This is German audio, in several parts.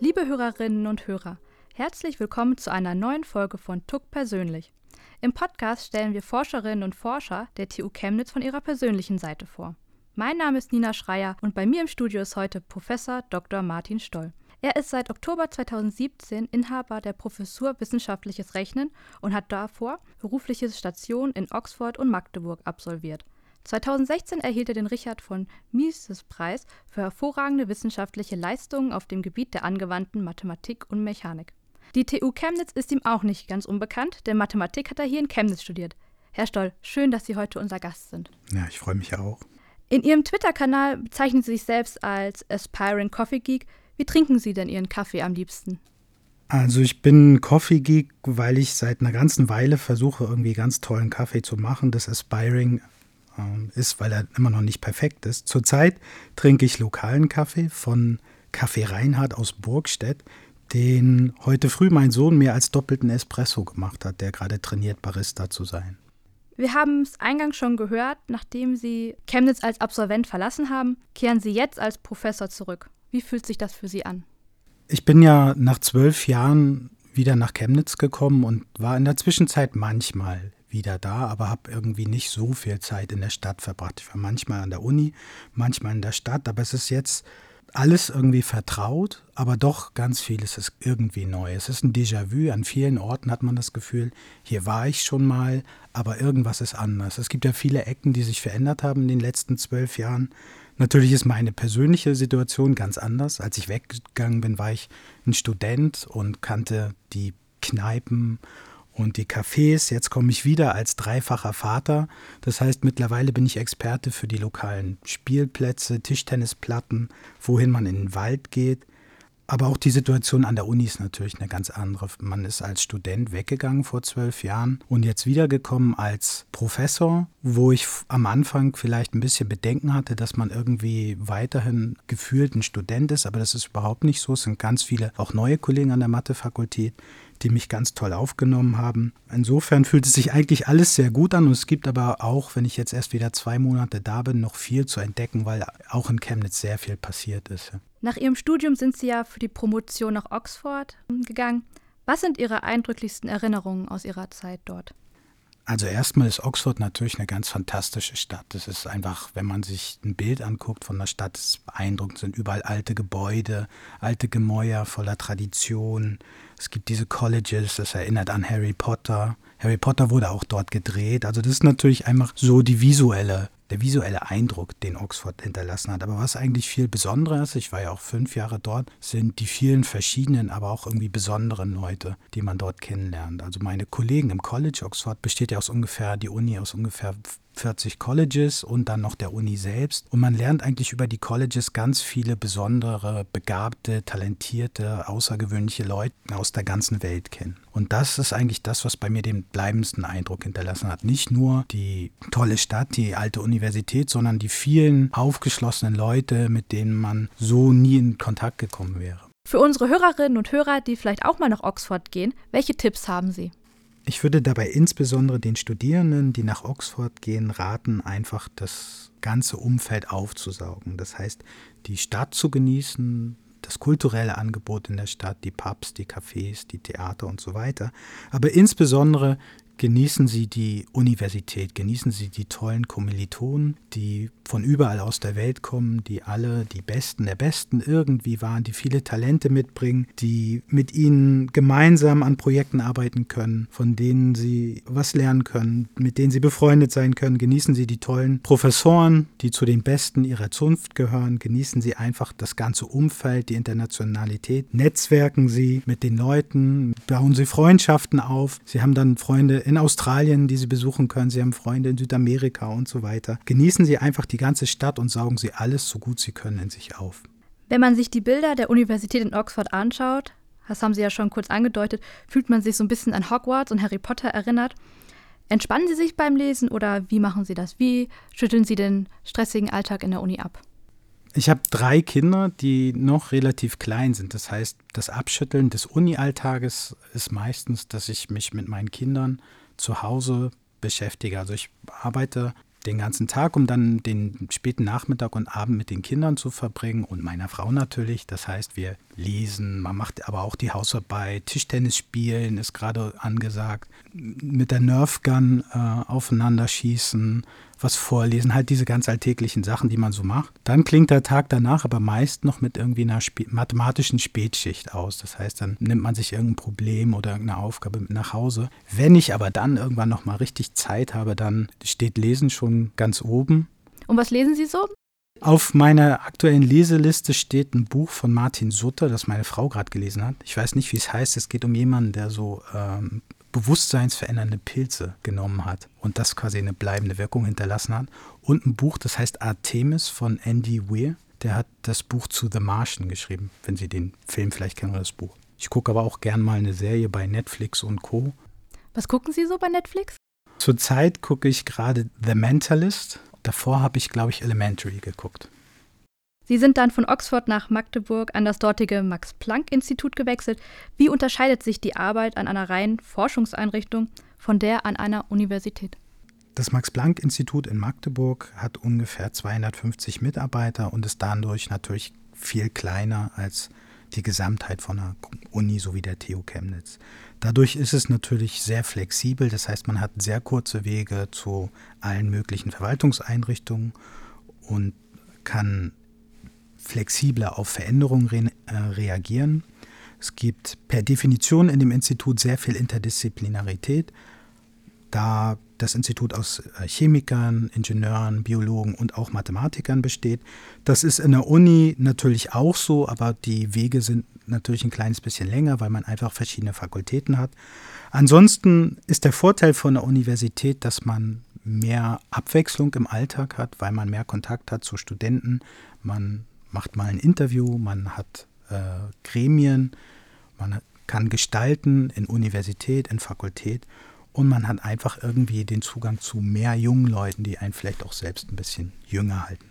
Liebe Hörerinnen und Hörer, herzlich willkommen zu einer neuen Folge von TUC Persönlich. Im Podcast stellen wir Forscherinnen und Forscher der TU Chemnitz von ihrer persönlichen Seite vor. Mein Name ist Nina Schreier und bei mir im Studio ist heute Professor Dr. Martin Stoll. Er ist seit Oktober 2017 Inhaber der Professur Wissenschaftliches Rechnen und hat davor berufliche Stationen in Oxford und Magdeburg absolviert. 2016 erhielt er den Richard von Mises Preis für hervorragende wissenschaftliche Leistungen auf dem Gebiet der angewandten Mathematik und Mechanik. Die TU Chemnitz ist ihm auch nicht ganz unbekannt, denn Mathematik hat er hier in Chemnitz studiert. Herr Stoll, schön, dass Sie heute unser Gast sind. Ja, ich freue mich auch. In Ihrem Twitter-Kanal bezeichnen Sie sich selbst als Aspiring Coffee Geek. Wie trinken Sie denn Ihren Kaffee am liebsten? Also ich bin Coffee Geek, weil ich seit einer ganzen Weile versuche, irgendwie ganz tollen Kaffee zu machen. Das Aspiring ist, weil er immer noch nicht perfekt ist. Zurzeit trinke ich lokalen Kaffee von Kaffee Reinhardt aus Burgstedt, den heute früh mein Sohn mir als doppelten Espresso gemacht hat, der gerade trainiert, Barista zu sein. Wir haben es eingangs schon gehört, nachdem Sie Chemnitz als Absolvent verlassen haben, kehren Sie jetzt als Professor zurück. Wie fühlt sich das für Sie an? Ich bin ja nach zwölf Jahren wieder nach Chemnitz gekommen und war in der Zwischenzeit manchmal wieder da, aber habe irgendwie nicht so viel Zeit in der Stadt verbracht. Ich war manchmal an der Uni, manchmal in der Stadt, aber es ist jetzt alles irgendwie vertraut, aber doch ganz vieles ist irgendwie neu. Es ist ein Déjà-vu. An vielen Orten hat man das Gefühl, hier war ich schon mal, aber irgendwas ist anders. Es gibt ja viele Ecken, die sich verändert haben in den letzten zwölf Jahren. Natürlich ist meine persönliche Situation ganz anders. Als ich weggegangen bin, war ich ein Student und kannte die Kneipen und die Cafés. Jetzt komme ich wieder als dreifacher Vater. Das heißt, mittlerweile bin ich Experte für die lokalen Spielplätze, Tischtennisplatten, wohin man in den Wald geht. Aber auch die Situation an der Uni ist natürlich eine ganz andere. Man ist als Student weggegangen vor zwölf Jahren und jetzt wiedergekommen als Professor, wo ich am Anfang vielleicht ein bisschen Bedenken hatte, dass man irgendwie weiterhin gefühlt ein Student ist, aber das ist überhaupt nicht so. Es sind ganz viele auch neue Kollegen an der Mathefakultät, die mich ganz toll aufgenommen haben. Insofern fühlt es sich eigentlich alles sehr gut an und es gibt aber auch, wenn ich jetzt erst wieder zwei Monate da bin, noch viel zu entdecken, weil auch in Chemnitz sehr viel passiert ist. Nach Ihrem Studium sind Sie ja für die Promotion nach Oxford gegangen. Was sind Ihre eindrücklichsten Erinnerungen aus Ihrer Zeit dort? Also erstmal ist Oxford natürlich eine ganz fantastische Stadt. Es ist einfach, wenn man sich ein Bild anguckt von der Stadt, ist beeindruckend. Es sind überall alte Gebäude, alte Gemäuer voller Tradition. Es gibt diese Colleges, das erinnert an Harry Potter. Harry Potter wurde auch dort gedreht. Also das ist natürlich einfach so die visuelle der visuelle Eindruck, den Oxford hinterlassen hat. Aber was eigentlich viel besonderer ist, ich war ja auch fünf Jahre dort, sind die vielen verschiedenen, aber auch irgendwie besonderen Leute, die man dort kennenlernt. Also meine Kollegen im College Oxford besteht ja aus ungefähr, die Uni aus ungefähr 40 Colleges und dann noch der Uni selbst. Und man lernt eigentlich über die Colleges ganz viele besondere, begabte, talentierte, außergewöhnliche Leute aus der ganzen Welt kennen. Und das ist eigentlich das, was bei mir den bleibendsten Eindruck hinterlassen hat. Nicht nur die tolle Stadt, die alte Universität, sondern die vielen aufgeschlossenen Leute, mit denen man so nie in Kontakt gekommen wäre. Für unsere Hörerinnen und Hörer, die vielleicht auch mal nach Oxford gehen, welche Tipps haben Sie? Ich würde dabei insbesondere den Studierenden, die nach Oxford gehen, raten, einfach das ganze Umfeld aufzusaugen. Das heißt, die Stadt zu genießen, das kulturelle Angebot in der Stadt, die Pubs, die Cafés, die Theater und so weiter, aber insbesondere genießen Sie die Universität, genießen Sie die tollen Kommilitonen, die von überall aus der Welt kommen, die alle die Besten der Besten irgendwie waren, die viele Talente mitbringen, die mit ihnen gemeinsam an Projekten arbeiten können, von denen sie was lernen können, mit denen sie befreundet sein können. Genießen Sie die tollen Professoren, die zu den Besten ihrer Zunft gehören. Genießen Sie einfach das ganze Umfeld, die Internationalität. Netzwerken Sie mit den Leuten, bauen Sie Freundschaften auf. Sie haben dann Freunde in Australien, die Sie besuchen können. Sie haben Freunde in Südamerika und so weiter. Genießen Sie einfach die ganze Stadt und saugen Sie alles so gut Sie können in sich auf. Wenn man sich die Bilder der Universität in Oxford anschaut, das haben Sie ja schon kurz angedeutet, fühlt man sich so ein bisschen an Hogwarts und Harry Potter erinnert. Entspannen Sie sich beim Lesen oder wie machen Sie das? Wie schütteln Sie den stressigen Alltag in der Uni ab? Ich habe drei Kinder, die noch relativ klein sind. Das heißt, das Abschütteln des Uni-Alltages ist meistens, dass ich mich mit meinen Kindern zu Hause beschäftige. Also ich arbeite den ganzen Tag, um dann den späten Nachmittag und Abend mit den Kindern zu verbringen und meiner Frau natürlich. Das heißt, wir lesen, man macht aber auch die Hausarbeit, Tischtennis spielen ist gerade angesagt, mit der Nerfgun äh, aufeinander schießen, was vorlesen, halt diese ganz alltäglichen Sachen, die man so macht. Dann klingt der Tag danach aber meist noch mit irgendwie einer Sp mathematischen Spätschicht aus. Das heißt, dann nimmt man sich irgendein Problem oder irgendeine Aufgabe mit nach Hause. Wenn ich aber dann irgendwann noch mal richtig Zeit habe, dann steht Lesen schon ganz oben. Und was lesen Sie so? Auf meiner aktuellen Leseliste steht ein Buch von Martin Sutter, das meine Frau gerade gelesen hat. Ich weiß nicht, wie es heißt. Es geht um jemanden, der so ähm, bewusstseinsverändernde Pilze genommen hat und das quasi eine bleibende Wirkung hinterlassen hat. Und ein Buch, das heißt Artemis von Andy Weir. Der hat das Buch zu The Martian geschrieben, wenn Sie den Film vielleicht kennen oder das Buch. Ich gucke aber auch gern mal eine Serie bei Netflix und Co. Was gucken Sie so bei Netflix? Zurzeit gucke ich gerade The Mentalist. Davor habe ich, glaube ich, Elementary geguckt. Sie sind dann von Oxford nach Magdeburg an das dortige Max-Planck-Institut gewechselt. Wie unterscheidet sich die Arbeit an einer reinen Forschungseinrichtung von der an einer Universität? Das Max-Planck-Institut in Magdeburg hat ungefähr 250 Mitarbeiter und ist dadurch natürlich viel kleiner als die Gesamtheit von einer Uni sowie der TU Chemnitz. Dadurch ist es natürlich sehr flexibel, das heißt, man hat sehr kurze Wege zu allen möglichen Verwaltungseinrichtungen und kann flexibler auf Veränderungen re äh, reagieren. Es gibt per Definition in dem Institut sehr viel Interdisziplinarität, da das Institut aus äh, Chemikern, Ingenieuren, Biologen und auch Mathematikern besteht. Das ist in der Uni natürlich auch so, aber die Wege sind natürlich ein kleines bisschen länger, weil man einfach verschiedene Fakultäten hat. Ansonsten ist der Vorteil von der Universität, dass man mehr Abwechslung im Alltag hat, weil man mehr Kontakt hat zu Studenten. Man macht mal ein Interview, man hat äh, Gremien, man kann gestalten in Universität, in Fakultät und man hat einfach irgendwie den Zugang zu mehr jungen Leuten, die einen vielleicht auch selbst ein bisschen jünger halten.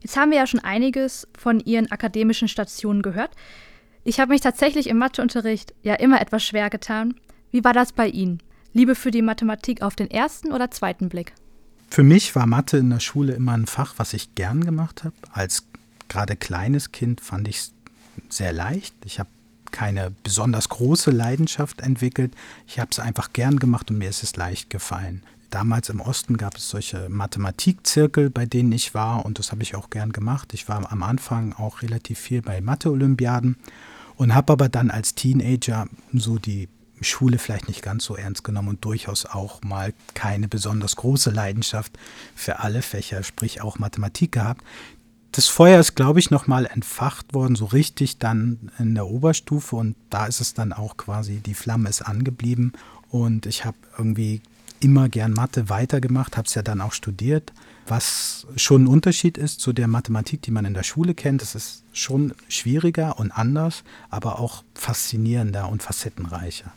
Jetzt haben wir ja schon einiges von Ihren akademischen Stationen gehört. Ich habe mich tatsächlich im Matheunterricht ja immer etwas schwer getan. Wie war das bei Ihnen? Liebe für die Mathematik auf den ersten oder zweiten Blick? Für mich war Mathe in der Schule immer ein Fach, was ich gern gemacht habe. Als gerade kleines Kind fand ich es sehr leicht. Ich habe keine besonders große Leidenschaft entwickelt. Ich habe es einfach gern gemacht und mir ist es leicht gefallen. Damals im Osten gab es solche Mathematikzirkel, bei denen ich war und das habe ich auch gern gemacht. Ich war am Anfang auch relativ viel bei Mathe-Olympiaden und habe aber dann als Teenager so die Schule vielleicht nicht ganz so ernst genommen und durchaus auch mal keine besonders große Leidenschaft für alle Fächer, sprich auch Mathematik gehabt. Das Feuer ist, glaube ich, nochmal entfacht worden, so richtig dann in der Oberstufe und da ist es dann auch quasi, die Flamme ist angeblieben und ich habe irgendwie immer gern Mathe weitergemacht, habe es ja dann auch studiert, was schon ein Unterschied ist zu der Mathematik, die man in der Schule kennt. Es ist schon schwieriger und anders, aber auch faszinierender und facettenreicher.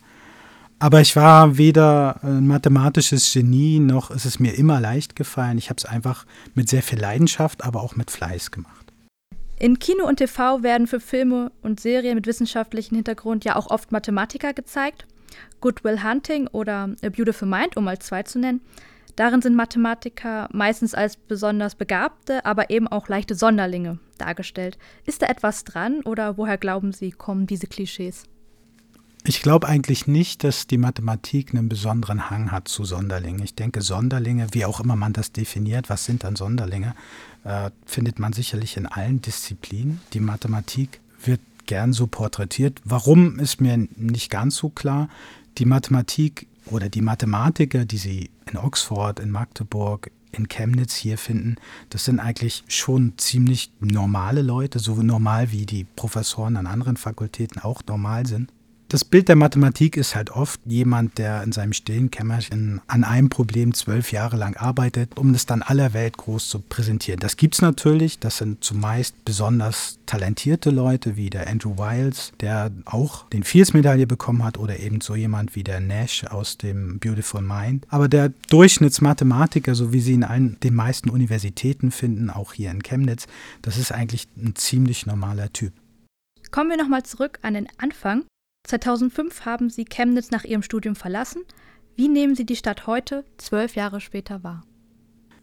Aber ich war weder ein mathematisches Genie, noch ist es mir immer leicht gefallen. Ich habe es einfach mit sehr viel Leidenschaft, aber auch mit Fleiß gemacht. In Kino und TV werden für Filme und Serien mit wissenschaftlichem Hintergrund ja auch oft Mathematiker gezeigt. Good Will Hunting oder A Beautiful Mind, um mal zwei zu nennen. Darin sind Mathematiker meistens als besonders begabte, aber eben auch leichte Sonderlinge dargestellt. Ist da etwas dran oder woher glauben Sie, kommen diese Klischees? Ich glaube eigentlich nicht, dass die Mathematik einen besonderen Hang hat zu Sonderlingen. Ich denke, Sonderlinge, wie auch immer man das definiert, was sind dann Sonderlinge, äh, findet man sicherlich in allen Disziplinen. Die Mathematik wird gern so porträtiert. Warum ist mir nicht ganz so klar. Die Mathematik oder die Mathematiker, die Sie in Oxford, in Magdeburg, in Chemnitz hier finden, das sind eigentlich schon ziemlich normale Leute, so normal wie die Professoren an anderen Fakultäten auch normal sind das Bild der Mathematik ist halt oft jemand, der in seinem stillen Kämmerchen an einem Problem zwölf Jahre lang arbeitet, um es dann aller Welt groß zu präsentieren. Das gibt es natürlich. Das sind zumeist besonders talentierte Leute wie der Andrew Wiles, der auch den Fields-Medaille bekommen hat, oder eben so jemand wie der Nash aus dem Beautiful Mind. Aber der Durchschnittsmathematiker, so wie sie in allen, den meisten Universitäten finden, auch hier in Chemnitz, das ist eigentlich ein ziemlich normaler Typ. Kommen wir nochmal zurück an den Anfang. 2005 haben Sie Chemnitz nach Ihrem Studium verlassen. Wie nehmen Sie die Stadt heute, zwölf Jahre später, wahr?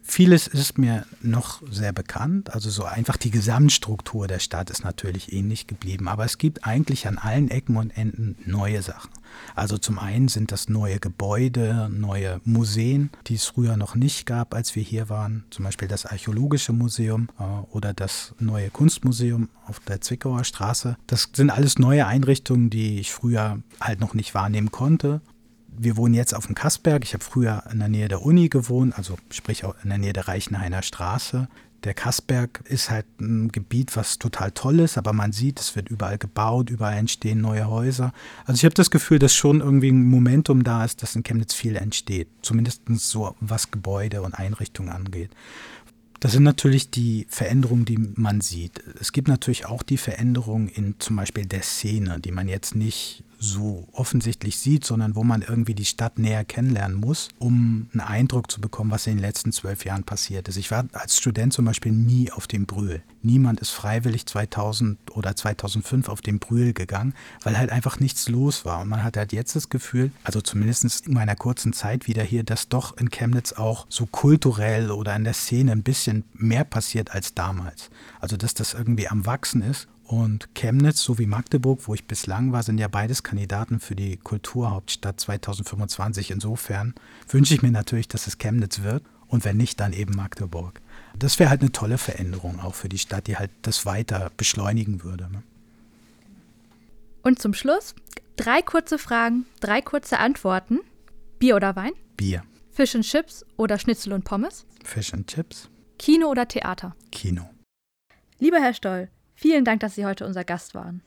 Vieles ist mir noch sehr bekannt. Also so einfach die Gesamtstruktur der Stadt ist natürlich ähnlich geblieben. Aber es gibt eigentlich an allen Ecken und Enden neue Sachen. Also zum einen sind das neue Gebäude, neue Museen, die es früher noch nicht gab, als wir hier waren. Zum Beispiel das Archäologische Museum äh, oder das neue Kunstmuseum auf der Zwickauer Straße. Das sind alles neue Einrichtungen, die ich früher halt noch nicht wahrnehmen konnte wir wohnen jetzt auf dem Kassberg. Ich habe früher in der Nähe der Uni gewohnt, also sprich auch in der Nähe der Reichenhainer Straße. Der Kassberg ist halt ein Gebiet, was total toll ist, aber man sieht, es wird überall gebaut, überall entstehen neue Häuser. Also ich habe das Gefühl, dass schon irgendwie ein Momentum da ist, dass in Chemnitz viel entsteht. Zumindest so, was Gebäude und Einrichtungen angeht. Das sind natürlich die Veränderungen, die man sieht. Es gibt natürlich auch die Veränderungen in zum Beispiel der Szene, die man jetzt nicht so offensichtlich sieht, sondern wo man irgendwie die Stadt näher kennenlernen muss, um einen Eindruck zu bekommen, was in den letzten zwölf Jahren passiert ist. Ich war als Student zum Beispiel nie auf dem Brühl. Niemand ist freiwillig 2000 oder 2005 auf den Brühl gegangen, weil halt einfach nichts los war. Und man hat halt jetzt das Gefühl, also zumindest in meiner kurzen Zeit wieder hier, dass doch in Chemnitz auch so kulturell oder in der Szene ein bisschen mehr passiert als damals. Also dass das irgendwie am Wachsen ist und Chemnitz sowie Magdeburg, wo ich bislang war, sind ja beides Kandidaten für die Kulturhauptstadt 2025. Insofern wünsche ich mir natürlich, dass es Chemnitz wird und wenn nicht, dann eben Magdeburg. Das wäre halt eine tolle Veränderung auch für die Stadt, die halt das weiter beschleunigen würde. Ne? Und zum Schluss drei kurze Fragen, drei kurze Antworten. Bier oder Wein? Bier. Fisch und Chips oder Schnitzel und Pommes? Fisch und Chips. Kino oder Theater? Kino. Lieber Herr Stoll, Vielen Dank, dass Sie heute unser Gast waren.